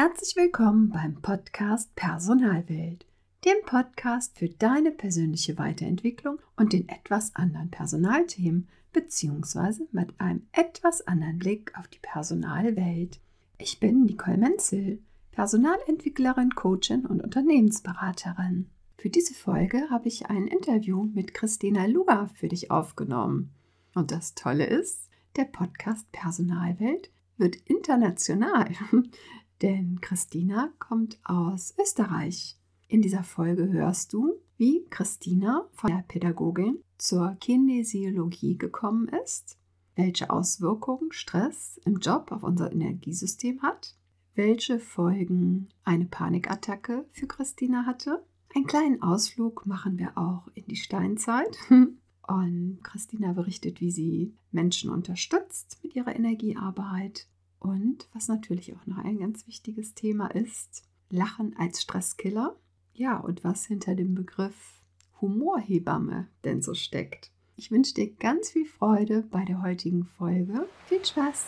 Herzlich willkommen beim Podcast Personalwelt, dem Podcast für deine persönliche Weiterentwicklung und den etwas anderen Personalthemen beziehungsweise mit einem etwas anderen Blick auf die Personalwelt. Ich bin Nicole Menzel, Personalentwicklerin, Coachin und Unternehmensberaterin. Für diese Folge habe ich ein Interview mit Christina Luga für dich aufgenommen. Und das Tolle ist, der Podcast Personalwelt wird international. denn Christina kommt aus Österreich. In dieser Folge hörst du, wie Christina von der Pädagogin zur Kinesiologie gekommen ist, welche Auswirkungen Stress im Job auf unser Energiesystem hat, welche Folgen eine Panikattacke für Christina hatte. Einen kleinen Ausflug machen wir auch in die Steinzeit. Und Christina berichtet, wie sie Menschen unterstützt mit ihrer Energiearbeit und was natürlich auch noch ein ganz wichtiges Thema ist, Lachen als Stresskiller. Ja, und was hinter dem Begriff Humorhebamme denn so steckt. Ich wünsche dir ganz viel Freude bei der heutigen Folge. Viel Spaß!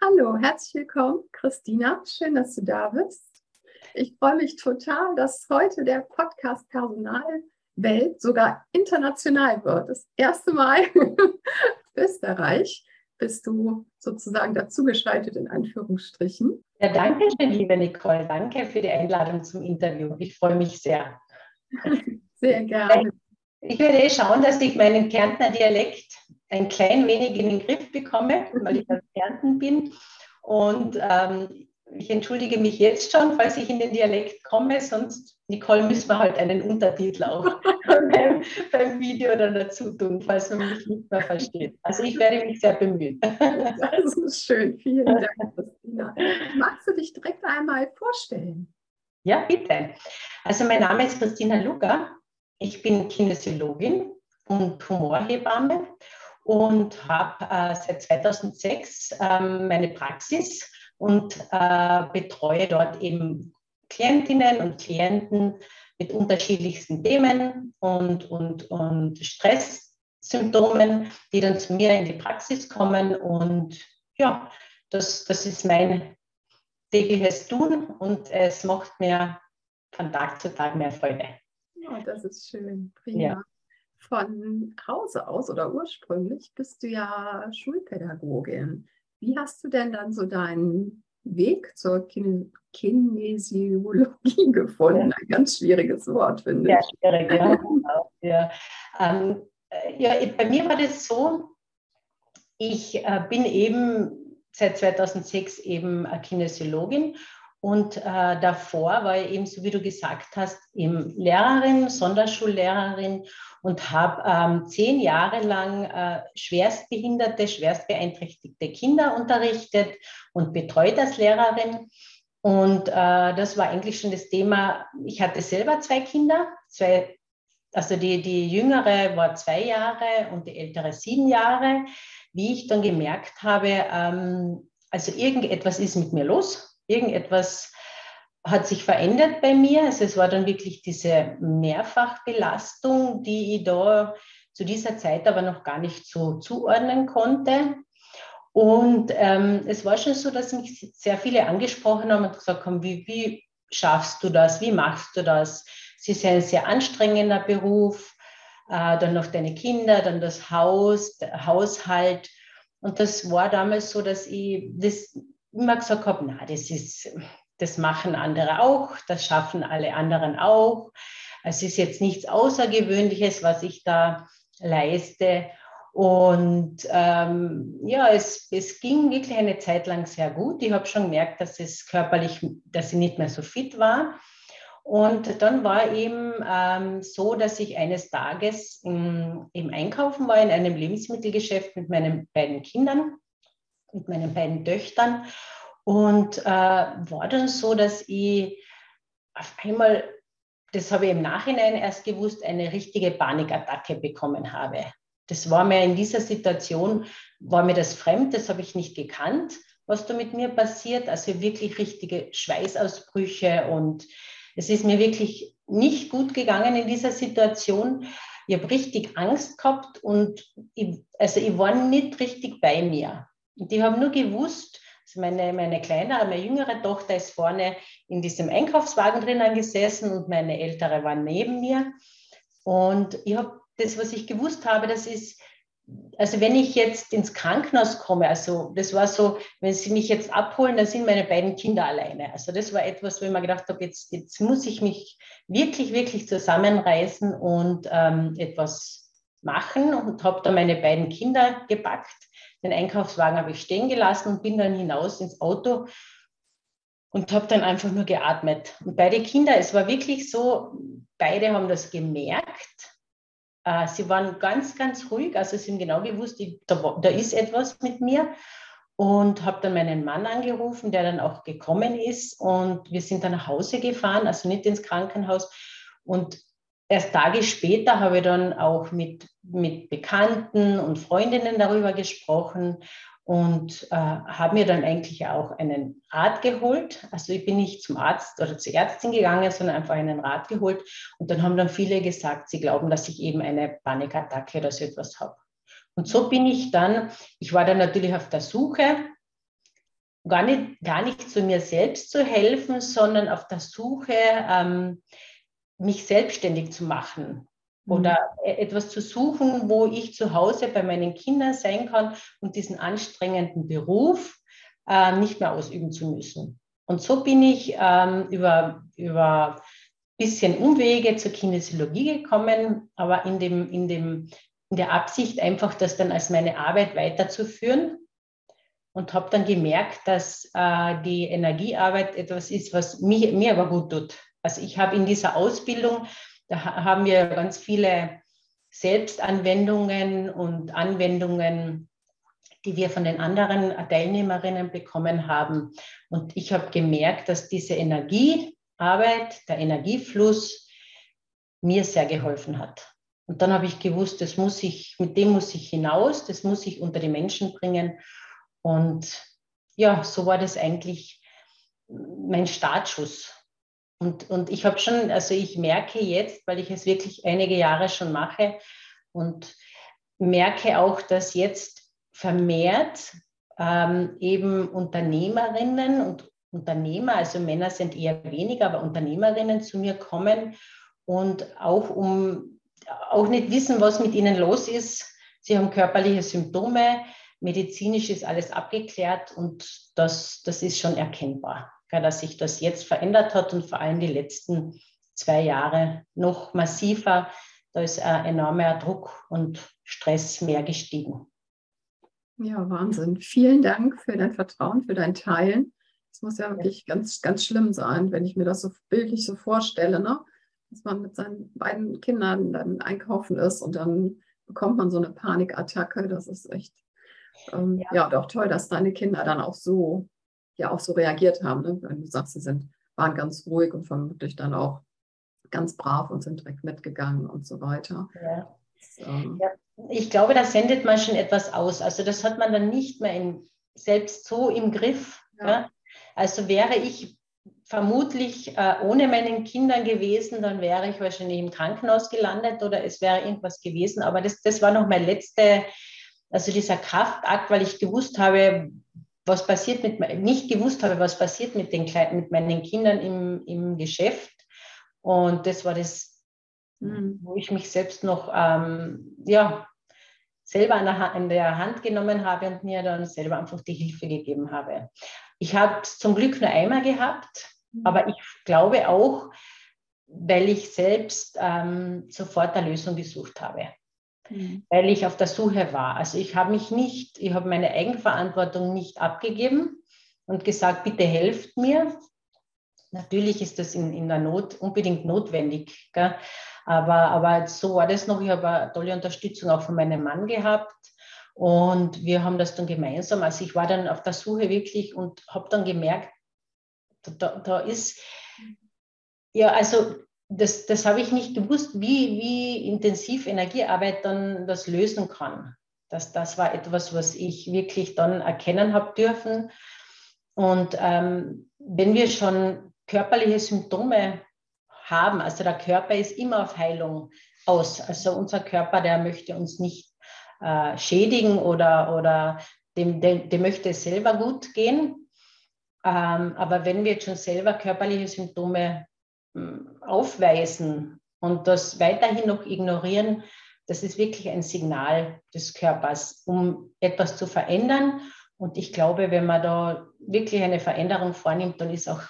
Hallo, herzlich willkommen, Christina. Schön, dass du da bist. Ich freue mich total, dass heute der Podcast Personalwelt sogar international wird. Das erste Mal in Österreich bist du sozusagen dazugeschaltet in Anführungsstrichen. Ja, danke schön, liebe Nicole. Danke für die Einladung zum Interview. Ich freue mich sehr. Sehr gerne. Ich werde eh schauen, dass ich meinen Kärntner Dialekt ein klein wenig in den Griff bekomme, weil ich aus Kärnten bin. Und ähm, ich entschuldige mich jetzt schon, falls ich in den Dialekt komme, sonst, Nicole, müssen wir halt einen Untertitel auch beim, beim, Video dann dazu tun, falls man mich nicht mehr versteht. Also ich werde mich sehr bemühen. Das ist schön. Vielen Dank, Christina. Magst du dich direkt einmal vorstellen? Ja, bitte. Also mein Name ist Christina Luger. Ich bin Kinesiologin und Humorhebamme und habe äh, seit 2006 ähm, meine Praxis und äh, betreue dort eben Klientinnen und Klienten mit unterschiedlichsten Themen und, und, und Stresssymptomen, die dann zu mir in die Praxis kommen. Und ja, das, das ist mein tägliches Tun und es macht mir von Tag zu Tag mehr Freude. Ja, das ist schön. Prima. Ja von Hause aus oder ursprünglich bist du ja Schulpädagogin. Wie hast du denn dann so deinen Weg zur Kine Kinesiologie gefunden? Ein ganz schwieriges Wort, finde ich. Ja, schwierig, ja. ja. Ähm, äh, ja, bei mir war das so, ich äh, bin eben seit 2006 eben Kinesiologin und äh, davor war ich eben, so wie du gesagt hast, eben Lehrerin, Sonderschullehrerin und habe ähm, zehn Jahre lang äh, schwerstbehinderte, schwerstbeeinträchtigte Kinder unterrichtet und betreut als Lehrerin. Und äh, das war eigentlich schon das Thema. Ich hatte selber zwei Kinder, zwei, also die, die jüngere war zwei Jahre und die ältere sieben Jahre. Wie ich dann gemerkt habe, ähm, also irgendetwas ist mit mir los, irgendetwas hat sich verändert bei mir. Also es war dann wirklich diese Mehrfachbelastung, die ich da zu dieser Zeit aber noch gar nicht so zuordnen konnte. Und ähm, es war schon so, dass mich sehr viele angesprochen haben und gesagt haben, wie, wie schaffst du das, wie machst du das? Es ist ja ein sehr anstrengender Beruf, äh, dann noch deine Kinder, dann das Haus, der Haushalt. Und das war damals so, dass ich das immer gesagt habe, na, das ist, das machen andere auch, das schaffen alle anderen auch. Es ist jetzt nichts Außergewöhnliches, was ich da leiste. Und ähm, ja, es, es ging wirklich eine Zeit lang sehr gut. Ich habe schon gemerkt, dass es körperlich, dass ich nicht mehr so fit war. Und dann war eben ähm, so, dass ich eines Tages im, im Einkaufen war in einem Lebensmittelgeschäft mit meinen beiden Kindern, mit meinen beiden Töchtern. Und äh, war dann so, dass ich auf einmal, das habe ich im Nachhinein erst gewusst, eine richtige Panikattacke bekommen habe. Das war mir in dieser Situation, war mir das fremd, das habe ich nicht gekannt, was da mit mir passiert. Also wirklich richtige Schweißausbrüche und es ist mir wirklich nicht gut gegangen in dieser Situation. Ich habe richtig Angst gehabt und ich, also ich war nicht richtig bei mir. Und ich habe nur gewusst, also meine, meine kleinere, meine jüngere Tochter ist vorne in diesem Einkaufswagen drinnen gesessen und meine ältere war neben mir. Und ich habe das, was ich gewusst habe, das ist, also wenn ich jetzt ins Krankenhaus komme, also das war so, wenn sie mich jetzt abholen, dann sind meine beiden Kinder alleine. Also das war etwas, wo ich mir gedacht habe, jetzt, jetzt muss ich mich wirklich, wirklich zusammenreißen und ähm, etwas machen und habe dann meine beiden Kinder gepackt. Den Einkaufswagen habe ich stehen gelassen und bin dann hinaus ins Auto und habe dann einfach nur geatmet. Und beide Kinder, es war wirklich so, beide haben das gemerkt. Äh, sie waren ganz, ganz ruhig, also sie haben genau gewusst, da, da ist etwas mit mir. Und habe dann meinen Mann angerufen, der dann auch gekommen ist. Und wir sind dann nach Hause gefahren, also nicht ins Krankenhaus. Und erst Tage später habe ich dann auch mit, mit Bekannten und Freundinnen darüber gesprochen und äh, habe mir dann eigentlich auch einen Rat geholt. Also ich bin nicht zum Arzt oder zur Ärztin gegangen, sondern einfach einen Rat geholt. Und dann haben dann viele gesagt, sie glauben, dass ich eben eine Panikattacke oder so etwas habe. Und so bin ich dann, ich war dann natürlich auf der Suche, gar nicht, gar nicht zu mir selbst zu helfen, sondern auf der Suche, ähm, mich selbstständig zu machen oder mhm. e-, etwas zu suchen, wo ich zu Hause bei meinen Kindern sein kann und diesen anstrengenden Beruf äh, nicht mehr ausüben zu müssen. Und so bin ich ähm, über, über bisschen Umwege zur Kinesiologie gekommen, aber in, dem, in, dem, in der Absicht einfach, das dann als meine Arbeit weiterzuführen und habe dann gemerkt, dass äh, die Energiearbeit etwas ist, was mich, mir aber gut tut. Also ich habe in dieser Ausbildung da haben wir ganz viele Selbstanwendungen und Anwendungen, die wir von den anderen Teilnehmerinnen bekommen haben. Und ich habe gemerkt, dass diese Energiearbeit, der Energiefluss mir sehr geholfen hat. Und dann habe ich gewusst, das muss ich, mit dem muss ich hinaus, das muss ich unter die Menschen bringen. Und ja, so war das eigentlich mein Startschuss. Und, und ich habe schon, also ich merke jetzt, weil ich es wirklich einige Jahre schon mache und merke auch, dass jetzt vermehrt ähm, eben Unternehmerinnen und Unternehmer, also Männer sind eher weniger, aber Unternehmerinnen zu mir kommen und auch um auch nicht wissen, was mit ihnen los ist. Sie haben körperliche Symptome, medizinisch ist alles abgeklärt und das, das ist schon erkennbar dass sich das jetzt verändert hat und vor allem die letzten zwei Jahre noch massiver. Da ist ein enormer Druck und Stress mehr gestiegen. Ja, Wahnsinn. Vielen Dank für dein Vertrauen, für dein Teilen. Es muss ja wirklich ganz, ganz schlimm sein, wenn ich mir das so bildlich so vorstelle, ne? dass man mit seinen beiden Kindern dann einkaufen ist und dann bekommt man so eine Panikattacke. Das ist echt, ähm, ja. ja, doch toll, dass deine Kinder dann auch so ja auch so reagiert haben. Ne? Wenn du sagst, sie sind, waren ganz ruhig und vermutlich dann auch ganz brav und sind direkt mitgegangen und so weiter. Ja. So. ja. Ich glaube, da sendet man schon etwas aus. Also das hat man dann nicht mehr in, selbst so im Griff. Ja. Ja? Also wäre ich vermutlich äh, ohne meinen Kindern gewesen, dann wäre ich wahrscheinlich im Krankenhaus gelandet oder es wäre irgendwas gewesen. Aber das, das war noch mein letzter, also dieser Kraftakt, weil ich gewusst habe, was passiert mit, nicht gewusst habe, was passiert mit, den mit meinen Kindern im, im Geschäft. Und das war das, mhm. wo ich mich selbst noch, ähm, ja, selber an der, an der, Hand genommen habe und mir dann selber einfach die Hilfe gegeben habe. Ich habe zum Glück nur einmal gehabt, mhm. aber ich glaube auch, weil ich selbst ähm, sofort eine Lösung gesucht habe mhm. weil ich auf der Suche war. Also ich habe mich nicht, ich habe meine Eigenverantwortung nicht abgegeben und gesagt, bitte helft mir, Natürlich ist das in, in der Not unbedingt notwendig. Gell? Aber, aber so war das noch. Ich habe eine tolle Unterstützung auch von meinem Mann gehabt. Und wir haben das dann gemeinsam. Also ich war dann auf der Suche wirklich und habe dann gemerkt, da, da ist, ja, also das, das habe ich nicht gewusst, wie, wie intensiv Energiearbeit dann das lösen kann. Das, das war etwas, was ich wirklich dann erkennen habe dürfen. Und ähm, wenn wir schon körperliche Symptome haben, also der Körper ist immer auf Heilung aus. Also unser Körper, der möchte uns nicht äh, schädigen oder, oder dem, dem, dem möchte es selber gut gehen. Ähm, aber wenn wir jetzt schon selber körperliche Symptome aufweisen und das weiterhin noch ignorieren, das ist wirklich ein Signal des Körpers, um etwas zu verändern. Und ich glaube, wenn man da wirklich eine Veränderung vornimmt, dann ist auch,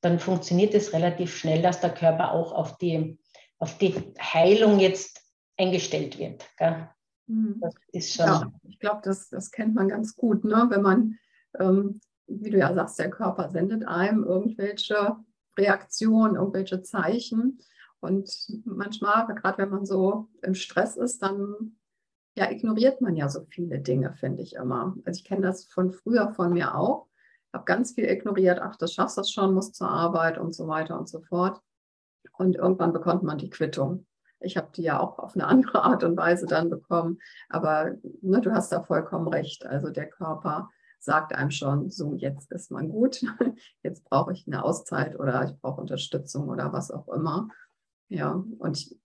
dann funktioniert es relativ schnell, dass der Körper auch auf die, auf die Heilung jetzt eingestellt wird. Gell? Mhm. Das ist schon. Ja, ich glaube, das, das kennt man ganz gut, ne? wenn man, ähm, wie du ja sagst, der Körper sendet einem irgendwelche Reaktionen, irgendwelche Zeichen. Und manchmal, gerade wenn man so im Stress ist, dann ja, ignoriert man ja so viele Dinge, finde ich immer. Also ich kenne das von früher von mir auch. Ich habe ganz viel ignoriert, ach, das schaffst du schon, musst zur Arbeit und so weiter und so fort. Und irgendwann bekommt man die Quittung. Ich habe die ja auch auf eine andere Art und Weise dann bekommen. Aber ne, du hast da vollkommen recht. Also der Körper sagt einem schon, so jetzt ist man gut, jetzt brauche ich eine Auszeit oder ich brauche Unterstützung oder was auch immer. Ja, und ich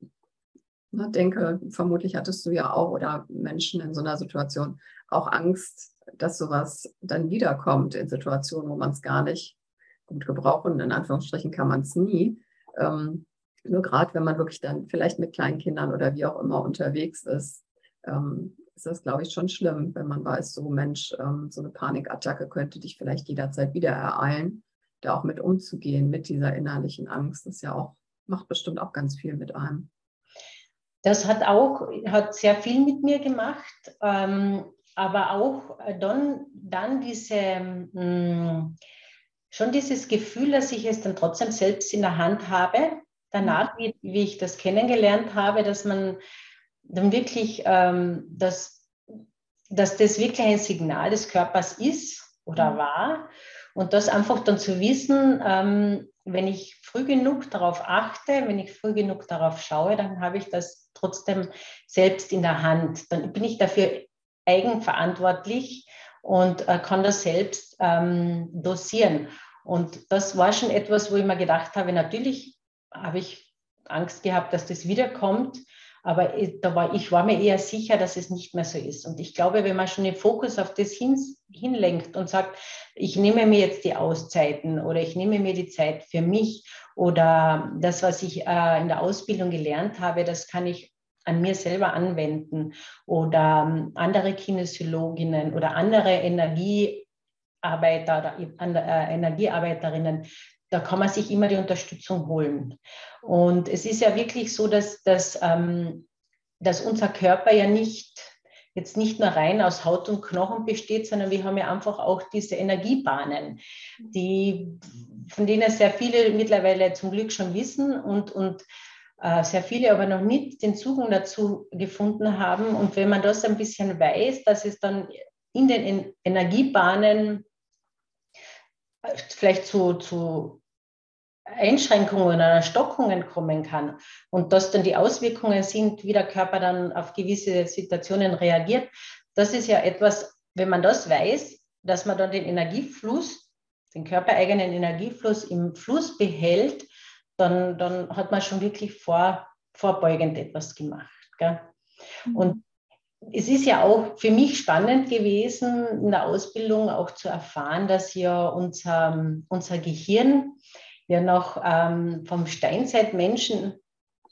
ne, denke, vermutlich hattest du ja auch oder Menschen in so einer Situation auch Angst, dass sowas dann wiederkommt in Situationen, wo man es gar nicht gut gebrauchen, in Anführungsstrichen kann man es nie. Ähm, nur gerade wenn man wirklich dann vielleicht mit kleinen Kindern oder wie auch immer unterwegs ist, ähm, ist das, glaube ich, schon schlimm, wenn man weiß, so Mensch, ähm, so eine Panikattacke könnte dich vielleicht jederzeit wieder ereilen, da auch mit umzugehen, mit dieser innerlichen Angst. Das ja auch, macht bestimmt auch ganz viel mit einem. Das hat auch, hat sehr viel mit mir gemacht, ähm, aber auch dann, dann diese, mh, hm, schon dieses Gefühl, dass ich es dann trotzdem selbst in der Hand habe, danach, wie, wie ich das kennengelernt habe, dass man dann wirklich, ähm, dass, dass das wirklich ein Signal des Körpers ist oder mhm. war. Und das einfach dann zu wissen, ähm, wenn ich früh genug darauf achte, wenn ich früh genug darauf schaue, dann habe ich das trotzdem selbst in der Hand. Dann bin ich dafür eigenverantwortlich und äh, kann das selbst ähm, dosieren. Und das war schon etwas, wo ich mir gedacht habe, natürlich habe ich Angst gehabt, dass das wiederkommt. Aber da war, ich war mir eher sicher, dass es nicht mehr so ist. Und ich glaube, wenn man schon den Fokus auf das hin, hinlenkt und sagt, ich nehme mir jetzt die Auszeiten oder ich nehme mir die Zeit für mich oder das, was ich äh, in der Ausbildung gelernt habe, das kann ich an mir selber anwenden oder ähm, andere Kinesiologinnen oder andere Energiearbeiter oder äh, Energiearbeiterinnen da kann man sich immer die Unterstützung holen. Und es ist ja wirklich so, dass, dass, ähm, dass unser Körper ja nicht jetzt nicht nur rein aus Haut und Knochen besteht, sondern wir haben ja einfach auch diese Energiebahnen, die, von denen sehr viele mittlerweile zum Glück schon wissen und, und äh, sehr viele aber noch nicht den Zugang dazu gefunden haben. Und wenn man das ein bisschen weiß, dass es dann in den Energiebahnen äh, vielleicht zu, zu Einschränkungen oder Stockungen kommen kann und dass dann die Auswirkungen sind, wie der Körper dann auf gewisse Situationen reagiert, das ist ja etwas, wenn man das weiß, dass man dann den Energiefluss, den körpereigenen Energiefluss im Fluss behält, dann, dann hat man schon wirklich vor, vorbeugend etwas gemacht. Gell? Mhm. Und es ist ja auch für mich spannend gewesen, in der Ausbildung auch zu erfahren, dass ja unser, unser Gehirn ja noch ähm, vom Steinzeitmenschen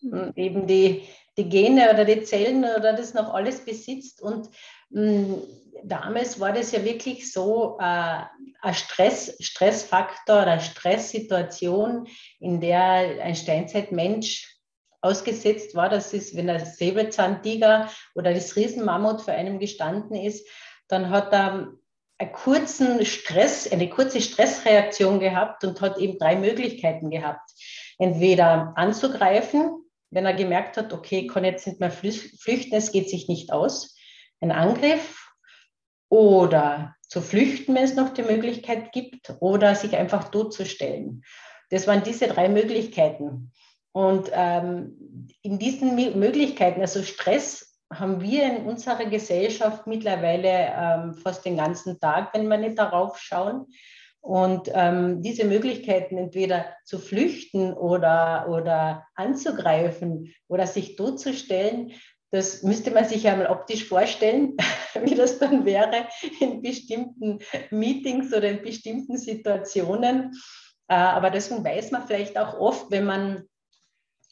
mhm. eben die, die Gene oder die Zellen oder das noch alles besitzt. Und mh, hm, damals war das ja wirklich so äh, ein Stress, Stressfaktor oder Stresssituation, in der ein Steinzeitmensch ausgesetzt war. Das ist, wenn der Säbelzahntiger oder das Riesenmammut vor einem gestanden ist, dann hat er einen kurzen Stress, eine kurze Stressreaktion gehabt und hat eben drei Möglichkeiten gehabt. Entweder anzugreifen, wenn er gemerkt hat, okay, kann jetzt nicht mehr flüchten, es geht sich nicht aus. Ein Angriff oder zu flüchten, wenn es noch die Möglichkeit gibt, oder sich einfach totzustellen. Das waren diese drei Möglichkeiten. Und ähm, in diesen Möglichkeiten, also Stress, haben wir in unserer Gesellschaft mittlerweile ähm, fast den ganzen Tag, wenn wir nicht darauf schauen. Und ähm, diese Möglichkeiten, entweder zu flüchten oder, oder anzugreifen oder sich totzustellen, das müsste man sich einmal optisch vorstellen, wie das dann wäre in bestimmten Meetings oder in bestimmten Situationen. Äh, aber deswegen weiß man vielleicht auch oft, wenn man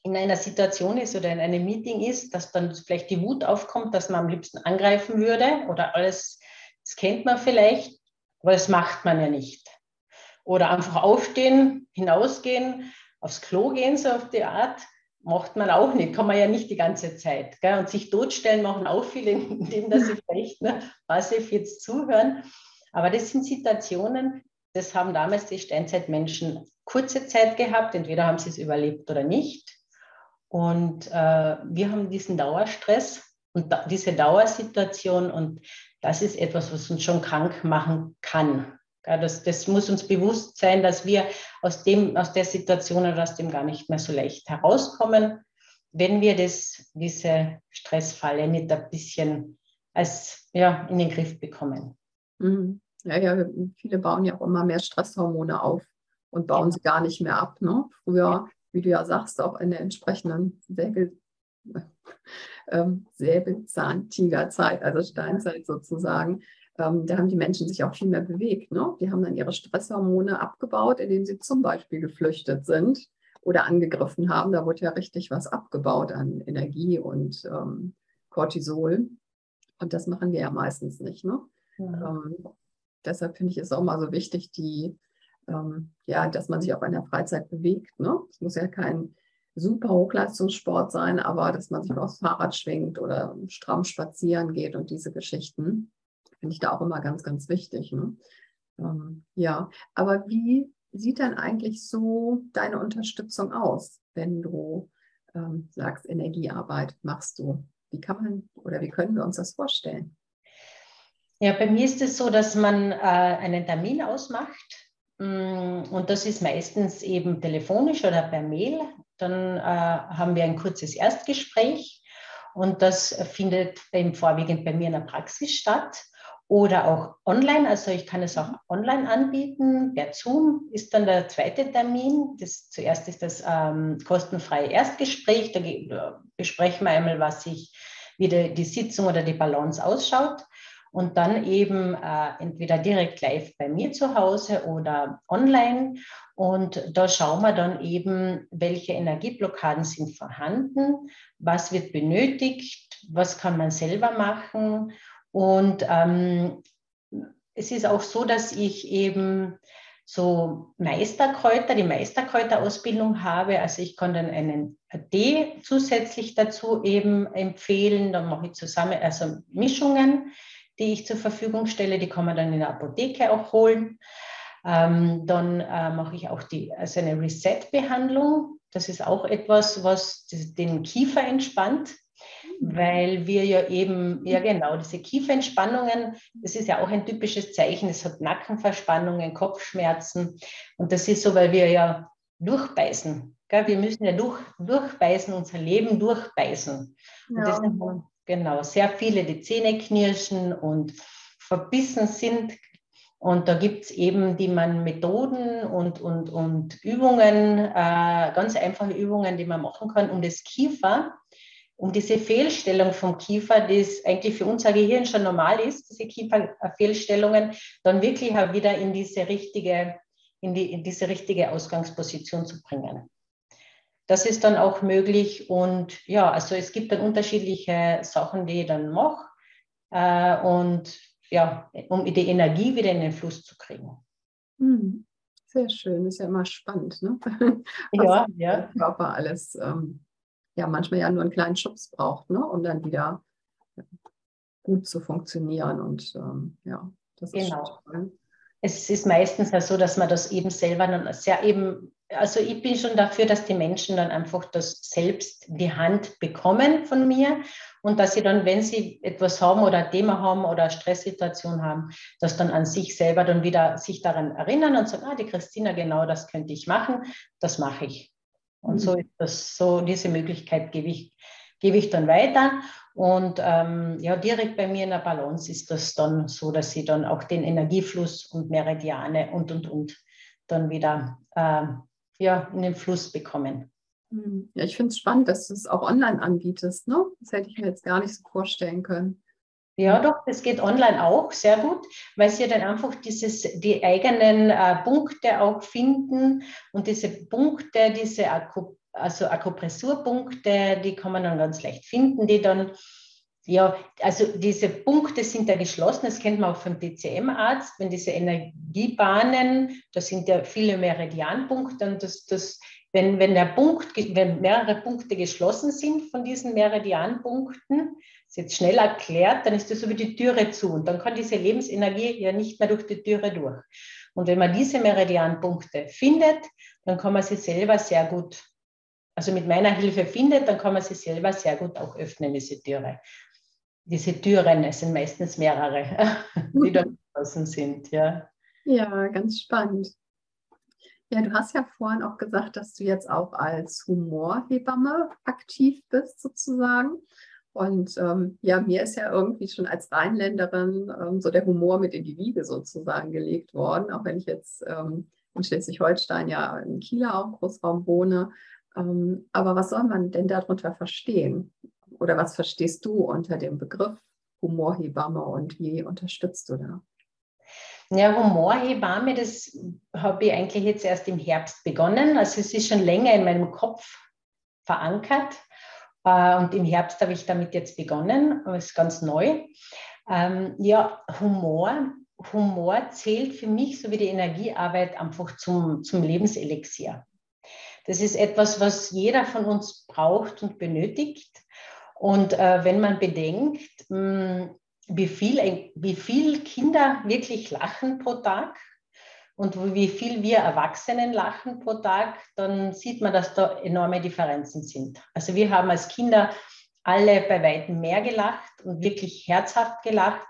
in einer Situation ist oder in einem Meeting ist, dass dann vielleicht die Wut aufkommt, dass man am liebsten angreifen würde oder alles, das kennt man vielleicht, aber das macht man ja nicht. Oder einfach aufstehen, hinausgehen, aufs Klo gehen, so auf die Art macht man auch nicht, kann man ja nicht die ganze Zeit. Gell? Und sich totstellen machen auch viele, indem dass sie vielleicht ne, passiv jetzt zuhören. Aber das sind Situationen, das haben damals die Steinzeitmenschen kurze Zeit gehabt, entweder haben sie es überlebt oder nicht. Und äh, wir haben diesen Dauerstress und da, diese Dauersituation und das ist etwas, was uns schon krank machen kann. Ja, das, das muss uns bewusst sein, dass wir aus, dem, aus der Situation oder aus dem gar nicht mehr so leicht herauskommen, wenn wir das, diese Stressfalle nicht ein bisschen als, ja, in den Griff bekommen. Mhm. Ja, ja, viele bauen ja auch immer mehr Stresshormone auf und bauen sie gar nicht mehr ab. Ne? Früher. Wie du ja sagst, auch in der entsprechenden Säge, ähm, Säbelzahntigerzeit, also Steinzeit sozusagen, ähm, da haben die Menschen sich auch viel mehr bewegt. Ne? Die haben dann ihre Stresshormone abgebaut, indem sie zum Beispiel geflüchtet sind oder angegriffen haben. Da wurde ja richtig was abgebaut an Energie und ähm, Cortisol. Und das machen wir ja meistens nicht. Ne? Ja. Ähm, deshalb finde ich es auch mal so wichtig, die, ähm, ja, dass man sich auch in der Freizeit bewegt. Ne? Es muss ja kein super Hochleistungssport sein, aber dass man sich aufs Fahrrad schwingt oder stramm spazieren geht und diese Geschichten finde ich da auch immer ganz, ganz wichtig. Ne? Ähm, ja, aber wie sieht dann eigentlich so deine Unterstützung aus, wenn du ähm, sagst, Energiearbeit machst du? Wie kann man oder wie können wir uns das vorstellen? Ja, bei mir ist es so, dass man äh, einen Termin ausmacht und das ist meistens eben telefonisch oder per Mail. Dann äh, haben wir ein kurzes Erstgespräch und das findet eben vorwiegend bei mir in der Praxis statt oder auch online. Also ich kann es auch online anbieten. Per Zoom ist dann der zweite Termin. Das, zuerst ist das ähm, kostenfreie Erstgespräch. Da, besprechen wir einmal, was sich, wie die, die Sitzung oder die Balance ausschaut. Und dann eben äh, entweder direkt live bei mir zu Hause oder online. Und da schauen wir dann eben, welche Energieblockaden sind vorhanden, was wird benötigt, was kann man selber machen und ähm, es ist auch so, dass ich eben so Meisterkräuter, die Meisterkräuterausbildung habe. Also ich kann dann einen Tee zusätzlich dazu eben empfehlen. Dann mache ich zusammen, also Mischungen, die ich zur Verfügung stelle. Die kann man dann in der Apotheke auch holen. Ähm, dann äh, mache ich auch die, also eine Reset-Behandlung. Das ist auch etwas, was den Kiefer entspannt weil wir ja eben, ja genau, diese Kieferentspannungen, das ist ja auch ein typisches Zeichen, es hat Nackenverspannungen, Kopfschmerzen und das ist so, weil wir ja durchbeißen. Gell? Wir müssen ja durch, durchbeißen, unser Leben durchbeißen. Ja. Und das sind genau sehr viele, die Zähne knirschen und verbissen sind. Und da gibt es eben die man Methoden und, und, und Übungen, äh, ganz einfache Übungen, die man machen kann, um das Kiefer um diese Fehlstellung vom Kiefer, die eigentlich für unser Gehirn schon normal ist, diese Kieferfehlstellungen, dann wirklich auch wieder in diese richtige, in, die, in diese richtige Ausgangsposition zu bringen. Das ist dann auch möglich und ja, also es gibt dann unterschiedliche Sachen, die ich dann mache äh, und ja, um die Energie wieder in den Fluss zu kriegen. Hm, sehr schön, ist ja immer spannend, ne? Ja, ja. Der Körper alles ähm, ja manchmal ja nur einen kleinen Schubs braucht, ne, um dann wieder gut zu funktionieren. Und ähm, ja, genau. Es ist meistens ja so, dass man das eben selber dann sehr eben, also ich bin schon dafür, dass die Menschen dann einfach das selbst die Hand bekommen von mir und dass sie dann, wenn sie etwas haben oder ein Thema haben oder eine Stresssituation haben, dass dann an sich selber dann wieder sich daran erinnern und sagen, ah, die Christina, genau das könnte ich machen, das mache ich. Und mhm. so ist das, so diese Möglichkeit gebe ich, gebe ich dann weiter. Und ähm, ja, direkt bei mir in der Balance ist das dann so, dass sie dann auch den Energiefluss und Meridiane und und und dann wieder äh, ja, in den Fluss bekommen. Hm. Ja, ich finde es spannend, dass du es auch online anbietest. Ne? Das hätte ich mir jetzt gar nicht so vorstellen können. Ja, doch, das geht online auch sehr gut, weil sie dann einfach dieses, die eigenen äh, Punkte auch finden und diese Punkte, diese Akku, also Akupressurpunkte, die kann man dann ganz leicht finden, die dann, ja, also diese Punkte sind ja geschlossen, das kennt man auch vom DCM-Arzt, wenn diese Energiebahnen, da sind ja viele Meridianpunkte und das, das wenn, wenn, der Punkt, wenn mehrere Punkte geschlossen sind von diesen Meridianpunkten, ist jetzt schnell erklärt, dann ist das so wie die Türe zu und dann kann diese Lebensenergie ja nicht mehr durch die Türe durch. Und wenn man diese Meridianpunkte findet, dann kann man sie selber sehr gut, also mit meiner Hilfe findet, dann kann man sie selber sehr gut auch öffnen, diese Türe. Diese Türen, es sind meistens mehrere, die da geschlossen sind. Ja. ja, ganz spannend. Ja, du hast ja vorhin auch gesagt, dass du jetzt auch als Humorhebamme aktiv bist, sozusagen. Und ähm, ja, mir ist ja irgendwie schon als Rheinländerin ähm, so der Humor mit in die Wiege sozusagen gelegt worden, auch wenn ich jetzt ähm, in Schleswig-Holstein ja in Kiel auch Großraum wohne. Ähm, aber was soll man denn darunter verstehen? Oder was verstehst du unter dem Begriff Humorhebamme und wie unterstützt du da? Ja, Humorhebamme, das habe ich eigentlich jetzt erst im Herbst begonnen. Also es ist schon länger in meinem Kopf verankert. Äh, und im Herbst habe ich damit jetzt begonnen. Das ist ganz neu. Ähm, ja, Humor. Humor zählt für mich, so wie die Energiearbeit, einfach zum, zum Lebenselixier. Das ist etwas, was jeder von uns braucht und benötigt. Und äh, wenn man bedenkt, mh, hm, wie viel, wie viel Kinder wirklich lachen pro Tag und wie viel wir Erwachsenen lachen pro Tag, dann sieht man, dass da enorme Differenzen sind. Also wir haben als Kinder alle bei weitem mehr gelacht und wirklich herzhaft gelacht.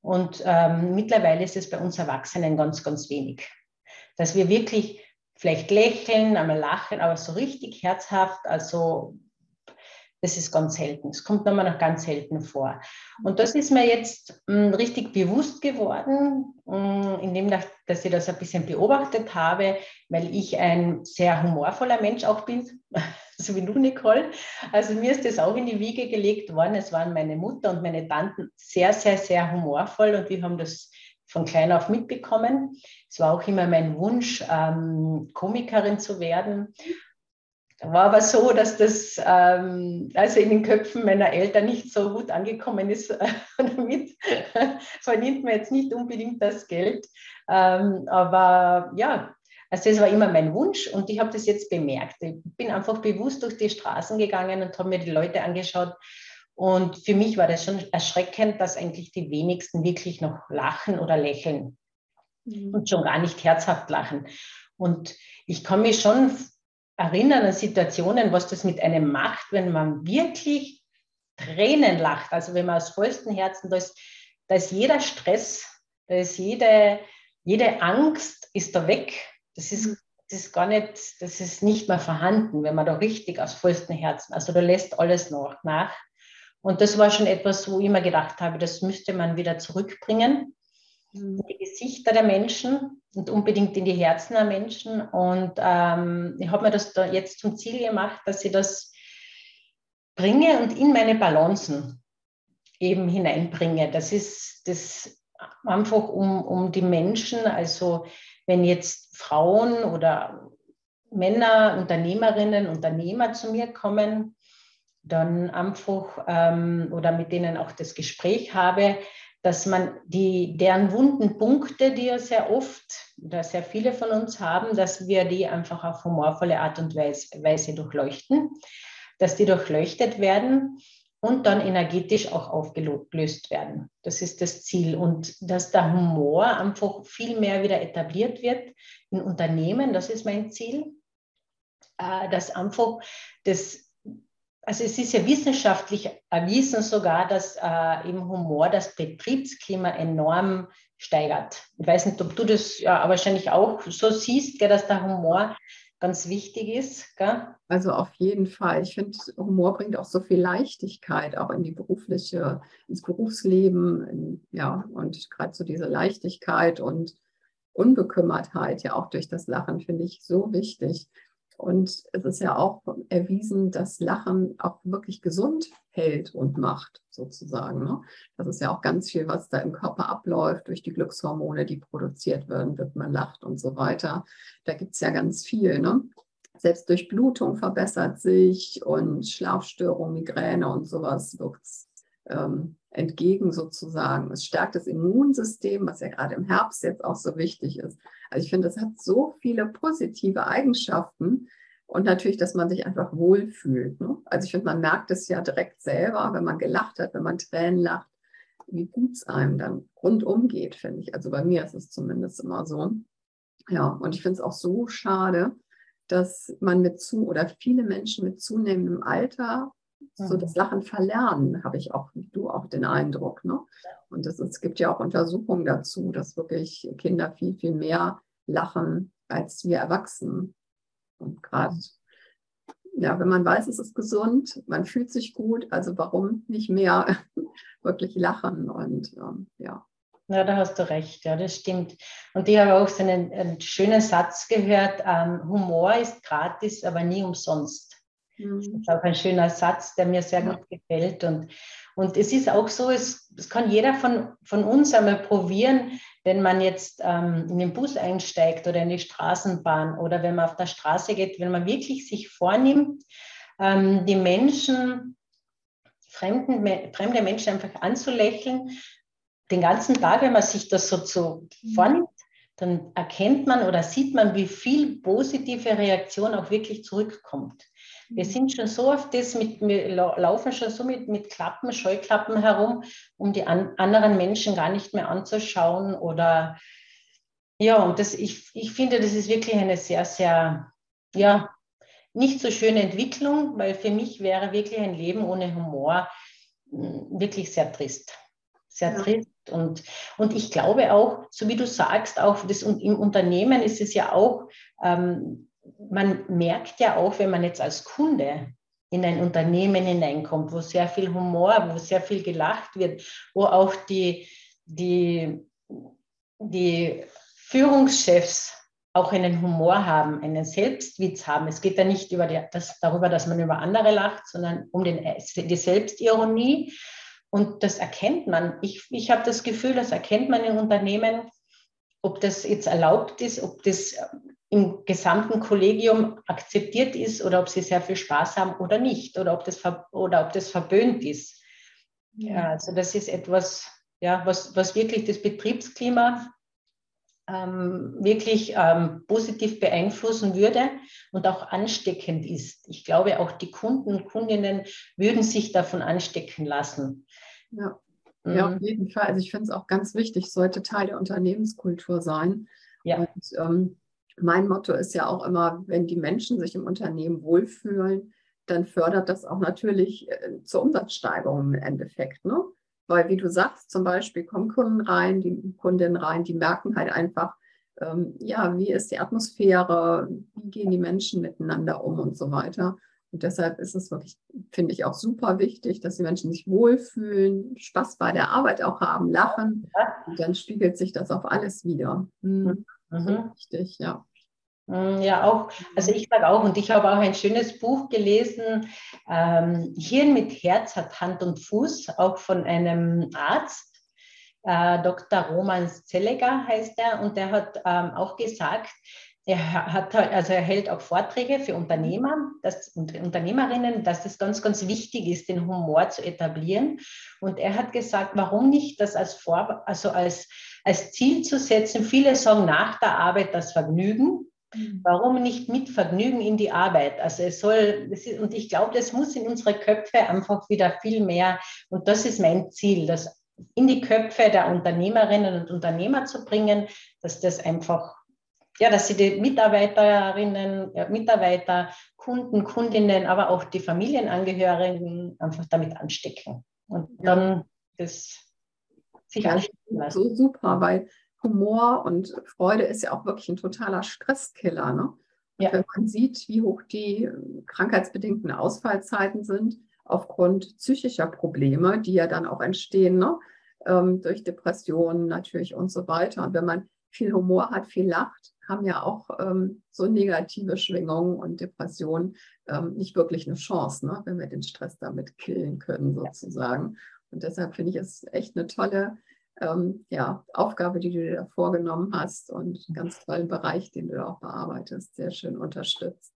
Und ähm, mittlerweile ist es bei uns Erwachsenen ganz, ganz wenig. Dass wir wirklich vielleicht lächeln, einmal lachen, aber so richtig herzhaft, also das ist ganz selten. Es kommt nochmal noch ganz selten vor. Und das ist mir jetzt mh, hm, richtig bewusst geworden, mh, hm, indem dass ich das ein bisschen beobachtet habe, weil ich ein sehr humorvoller Mensch auch bin, so wie du, Nicole. Also mir ist das auch in die Wiege gelegt worden. Es waren meine Mutter und meine Tanten sehr, sehr, sehr humorvoll und wir haben das von klein auf mitbekommen. Es war auch immer mein Wunsch, ähm, Komikerin zu werden. War aber so, dass das ähm, also in den Köpfen meiner Eltern nicht so gut angekommen ist. Damit verdient man jetzt nicht unbedingt das Geld. Ähm, aber ja, also das war immer mein Wunsch und ich habe das jetzt bemerkt. Ich bin einfach bewusst durch die Straßen gegangen und habe mir die Leute angeschaut. Und für mich war das schon erschreckend, dass eigentlich die wenigsten wirklich noch lachen oder lächeln mhm. und schon gar nicht herzhaft lachen. Und ich kann mich schon erinnern an Situationen, was das mit einem macht, wenn man wirklich Tränen lacht. Also wenn man aus vollstem Herzen, da ist, da ist jeder Stress, da ist jede, jede Angst ist da weg. Das ist, mhm. das ist gar nicht, das ist nicht mehr vorhanden, wenn man da richtig aus vollstem Herzen, also da lässt alles noch nach. Und das war schon etwas, wo ich immer gedacht habe, das müsste man wieder zurückbringen in die Gesichter der Menschen und unbedingt in die Herzen der Menschen. Und ähm, ich habe mir das da jetzt zum Ziel gemacht, dass ich das bringe und in meine Balancen eben hineinbringe. Das ist das einfach um, um die Menschen, also wenn jetzt Frauen oder Männer, Unternehmerinnen, Unternehmer zu mir kommen, dann einfach ähm, oder mit denen auch das Gespräch habe, dass man die, deren wunden Punkte, die ja sehr oft oder sehr viele von uns haben, dass wir die einfach auf humorvolle Art und Weise, durchleuchten, dass die durchleuchtet werden und dann energetisch auch aufgelöst werden. Das ist das Ziel. Und dass der Humor einfach viel mehr wieder etabliert wird in Unternehmen, das ist mein Ziel. Äh, dass einfach das also es ist ja wissenschaftlich erwiesen sogar, dass äh, im Humor das Betriebsklima enorm steigert. Ich weiß nicht, ob du das ja wahrscheinlich auch so siehst, gell, dass der Humor ganz wichtig ist. Gell? Also auf jeden Fall. Ich finde, Humor bringt auch so viel Leichtigkeit auch in die berufliche, ins Berufsleben, in, ja, und gerade so diese Leichtigkeit und Unbekümmertheit ja auch durch das Lachen finde ich so wichtig. Und es ist ja auch erwiesen, dass Lachen auch wirklich gesund hält und macht, sozusagen. Ne? Das ist ja auch ganz viel, was da im Körper abläuft, durch die Glückshormone, die produziert werden, wird man lacht und so weiter. Da gibt es ja ganz viel. Ne? Selbst Durchblutung verbessert sich und Schlafstörung, Migräne und sowas wirkt ähm, entgegen sozusagen. Es stärkt das Immunsystem, was ja gerade im Herbst jetzt auch so wichtig ist. Also ich finde, es hat so viele positive Eigenschaften und natürlich, dass man sich einfach wohlfühlt. Ne? Also ich finde, man merkt es ja direkt selber, wenn man gelacht hat, wenn man Tränen lacht, wie gut es einem dann rundum geht, finde ich. Also bei mir ist es zumindest immer so. Ja, und ich finde es auch so schade, dass man mit zu oder viele Menschen mit zunehmendem Alter so das mhm. Lachen verlernen, habe ich auch, du auch den Eindruck. Ne? Und das, es gibt ja auch Untersuchungen dazu, dass wirklich Kinder viel, viel mehr lachen als wir Erwachsenen. Und gerade, ja, wenn man weiß, es ist gesund, man fühlt sich gut, also warum nicht mehr wirklich lachen und ähm, ja. Ja, da hast du recht, ja, das stimmt. Und ich habe auch so einen, einen schönen Satz gehört, ähm, Humor ist gratis, aber nie umsonst. Das ist auch ein schöner Satz, der mir sehr gut gefällt. Und, und es ist auch so, es, es kann jeder von, von uns einmal probieren, wenn man jetzt ähm, in den Bus einsteigt oder in die Straßenbahn oder wenn man auf der Straße geht, wenn man wirklich sich vornimmt, ähm, die Menschen, fremden, fremde Menschen einfach anzulächeln, den ganzen Tag, wenn man sich das so zu mhm. vornimmt, dann erkennt man oder sieht man, wie viel positive Reaktion auch wirklich zurückkommt. Wir sind schon so auf das, mit, wir laufen schon so mit, mit Klappen, Scheuklappen herum, um die an, anderen Menschen gar nicht mehr anzuschauen. Oder ja, und das, ich, ich finde, das ist wirklich eine sehr, sehr, ja, nicht so schöne Entwicklung, weil für mich wäre wirklich ein Leben ohne Humor hm, wirklich sehr trist. Sehr ja. trist. Und, und ich glaube auch, so wie du sagst, auch das, im Unternehmen ist es ja auch, ähm, man merkt ja auch, wenn man jetzt als Kunde in ein Unternehmen hineinkommt, wo sehr viel Humor, wo sehr viel gelacht wird, wo auch die, die, die Führungschefs auch einen Humor haben, einen Selbstwitz haben. Es geht ja nicht über die, das, darüber, dass man über andere lacht, sondern um den, die Selbstironie. Und das erkennt man. Ich, ich habe das Gefühl, das erkennt man in Unternehmen, ob das jetzt erlaubt ist, ob das im gesamten Kollegium akzeptiert ist oder ob sie sehr viel Spaß haben oder nicht oder ob das, oder ob das verböhnt ist. Ja, also das ist etwas, ja, was, was wirklich das Betriebsklima ähm, wirklich ähm, positiv beeinflussen würde und auch ansteckend ist. Ich glaube, auch die Kunden und Kundinnen würden sich davon anstecken lassen. Ja, mhm. ja auf jeden Fall. Also ich finde es auch ganz wichtig, sollte Teil der Unternehmenskultur sein. Ja. Und ähm, mein Motto ist ja auch immer, wenn die Menschen sich im Unternehmen wohlfühlen, dann fördert das auch natürlich äh, zur Umsatzsteigerung im Endeffekt. Ne? Weil, wie du sagst, zum Beispiel kommen Kunden rein, die Kundinnen rein, die merken halt einfach, ähm, ja, wie ist die Atmosphäre, wie gehen die Menschen miteinander um und so weiter. Und deshalb ist es wirklich, finde ich, auch super wichtig, dass die Menschen sich wohlfühlen, Spaß bei der Arbeit auch haben, lachen. Und dann spiegelt sich das auf alles wieder. Hm. Mhm. So wichtig, ja. Mm, ja, auch, also ich sage auch, und ich habe auch ein schönes Buch gelesen, ähm, Hirn mit Herz hat Hand und Fuß, auch von einem Arzt, äh, Dr. Roman Zelleger heißt er, und der hat ähm, auch gesagt, er hat also er hält auch Vorträge für Unternehmer dass, und Unternehmerinnen, dass es ganz, ganz wichtig ist, den Humor zu etablieren. Und er hat gesagt, warum nicht das als, Vor also als, als Ziel zu setzen? Viele sagen nach der Arbeit das Vergnügen Mhm. Warum nicht mit Vergnügen in die Arbeit? Also es soll, und ich glaube, das muss in unsere Köpfe einfach wieder viel mehr, und das ist mein Ziel, das in die Köpfe der Unternehmerinnen und Unternehmer zu bringen, dass das einfach, ja, dass sie die Mitarbeiterinnen, Mitarbeiter, Kunden, Kundinnen, aber auch die Familienangehörigen einfach damit anstecken. Und dann das sich ja, So super, weil Humor und Freude ist ja auch wirklich ein totaler Stresskiller. Ne? Ja. Wenn man sieht, wie hoch die äh, krankheitsbedingten Ausfallzeiten sind aufgrund psychischer Probleme, die ja dann auch entstehen, ne? ähm, durch Depressionen natürlich und so weiter. Und wenn man viel Humor hat, viel lacht, haben ja auch ähm, so negative Schwingungen und Depressionen ähm, nicht wirklich eine Chance, ne? wenn wir den Stress damit killen können sozusagen. Und deshalb finde ich es echt eine tolle ähm, ja, Aufgabe, die du dir da vorgenommen hast und einen ganz tollen Bereich, den du da auch bearbeitest, sehr schön unterstützt.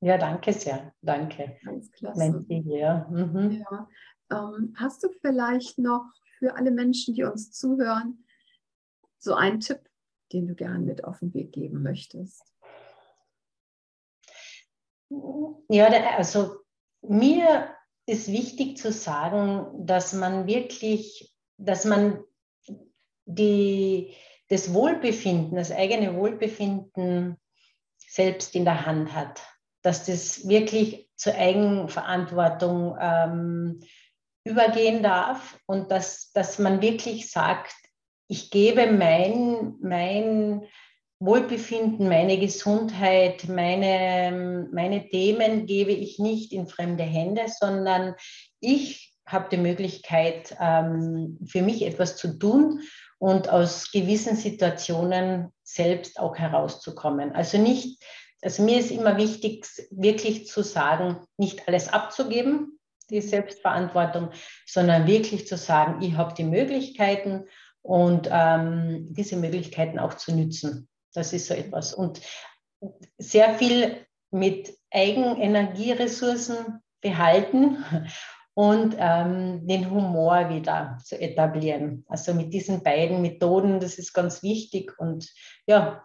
Ja, danke sehr. Danke. Ganz klasse. Ja. Mhm. ja. Ähm, hast du vielleicht noch für alle Menschen, die uns zuhören, so einen Tipp, den du gerne mit auf den Weg geben möchtest? Ja, also mir ist wichtig zu sagen, dass man wirklich, dass man die, das Wohlbefinden, das eigene Wohlbefinden selbst in der Hand hat. Dass das wirklich zur Eigenverantwortung ähm, übergehen darf und dass, dass man wirklich sagt, ich gebe mein, mein Wohlbefinden, meine Gesundheit, meine, meine Themen gebe ich nicht in fremde Hände, sondern ich habe die Möglichkeit, ähm, für mich etwas zu tun und aus gewissen Situationen selbst auch herauszukommen. Also nicht, also mir ist immer wichtig, wirklich zu sagen, nicht alles abzugeben, die Selbstverantwortung, sondern wirklich zu sagen, ich habe die Möglichkeiten und ähm, diese Möglichkeiten auch zu nützen. Das ist so etwas. Und sehr viel mit Eigenenergieressourcen behalten und ähm, den Humor wieder zu etablieren. Also mit diesen beiden Methoden, das ist ganz wichtig. Und ja,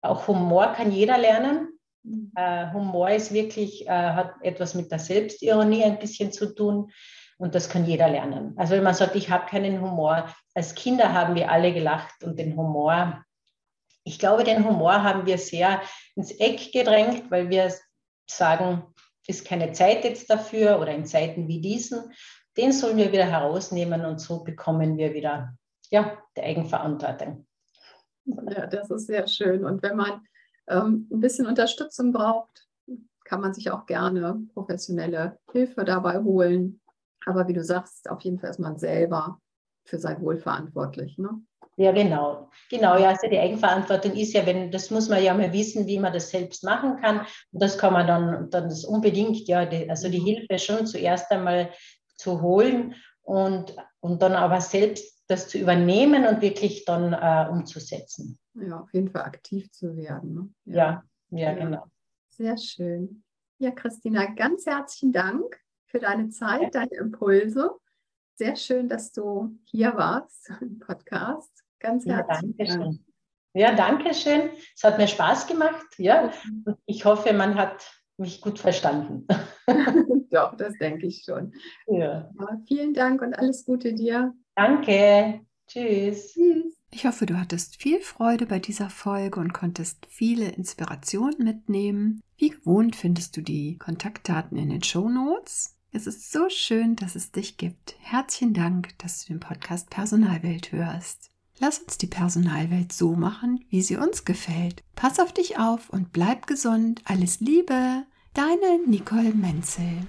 auch Humor kann jeder lernen. Mhm. Äh, Humor ist wirklich, äh, hat etwas mit der Selbstironie ein bisschen zu tun. Und das kann jeder lernen. Also wenn man sagt, ich habe keinen Humor, als Kinder haben wir alle gelacht und den Humor, ich glaube, den Humor haben wir sehr ins Eck gedrängt, weil wir sagen, ist keine Zeit jetzt dafür oder in Zeiten wie diesen. Den sollen wir wieder herausnehmen und so bekommen wir wieder ja, die Eigenverantwortung. Ja, das ist sehr schön. Und wenn man ähm, ein bisschen Unterstützung braucht, kann man sich auch gerne professionelle Hilfe dabei holen. Aber wie du sagst, auf jeden Fall ist man selber für sein Wohl verantwortlich. Ne? Ja, genau. Genau, ja, also die Eigenverantwortung ist ja, wenn, das muss man ja mal wissen, wie man das selbst machen kann. Und das kann man dann, dann ist unbedingt, ja, die, also die Hilfe schon zuerst einmal zu holen und, und dann aber selbst das zu übernehmen und wirklich dann äh, umzusetzen. Ja, auf jeden Fall aktiv zu werden. Ne? Ja. Ja, ja, ja, genau. Sehr schön. Ja, Christina, ganz herzlichen Dank für deine Zeit, deine Impulse. Sehr schön, dass du hier warst im Podcast. Ganz herzlich. Ja, danke schön. Ja, danke schön. Es hat mir Spaß gemacht. Ja. Und ich hoffe, man hat mich gut verstanden. Doch, das denke ich schon. Ja. ja. Vielen Dank und alles Gute dir. Danke. Tschüss. Tschüss. Ich hoffe, du hattest viel Freude bei dieser Folge und konntest viele Inspirationen mitnehmen. Wie gewohnt findest du die Kontaktdaten in den Show Notes. Es ist so schön, dass es dich gibt. Herzlichen Dank, dass du den Podcast Personalwelt hörst. Lass uns die Personalwelt so machen, wie sie uns gefällt. Pass auf dich auf und bleib gesund. Alles Liebe, deine Nicole Menzel.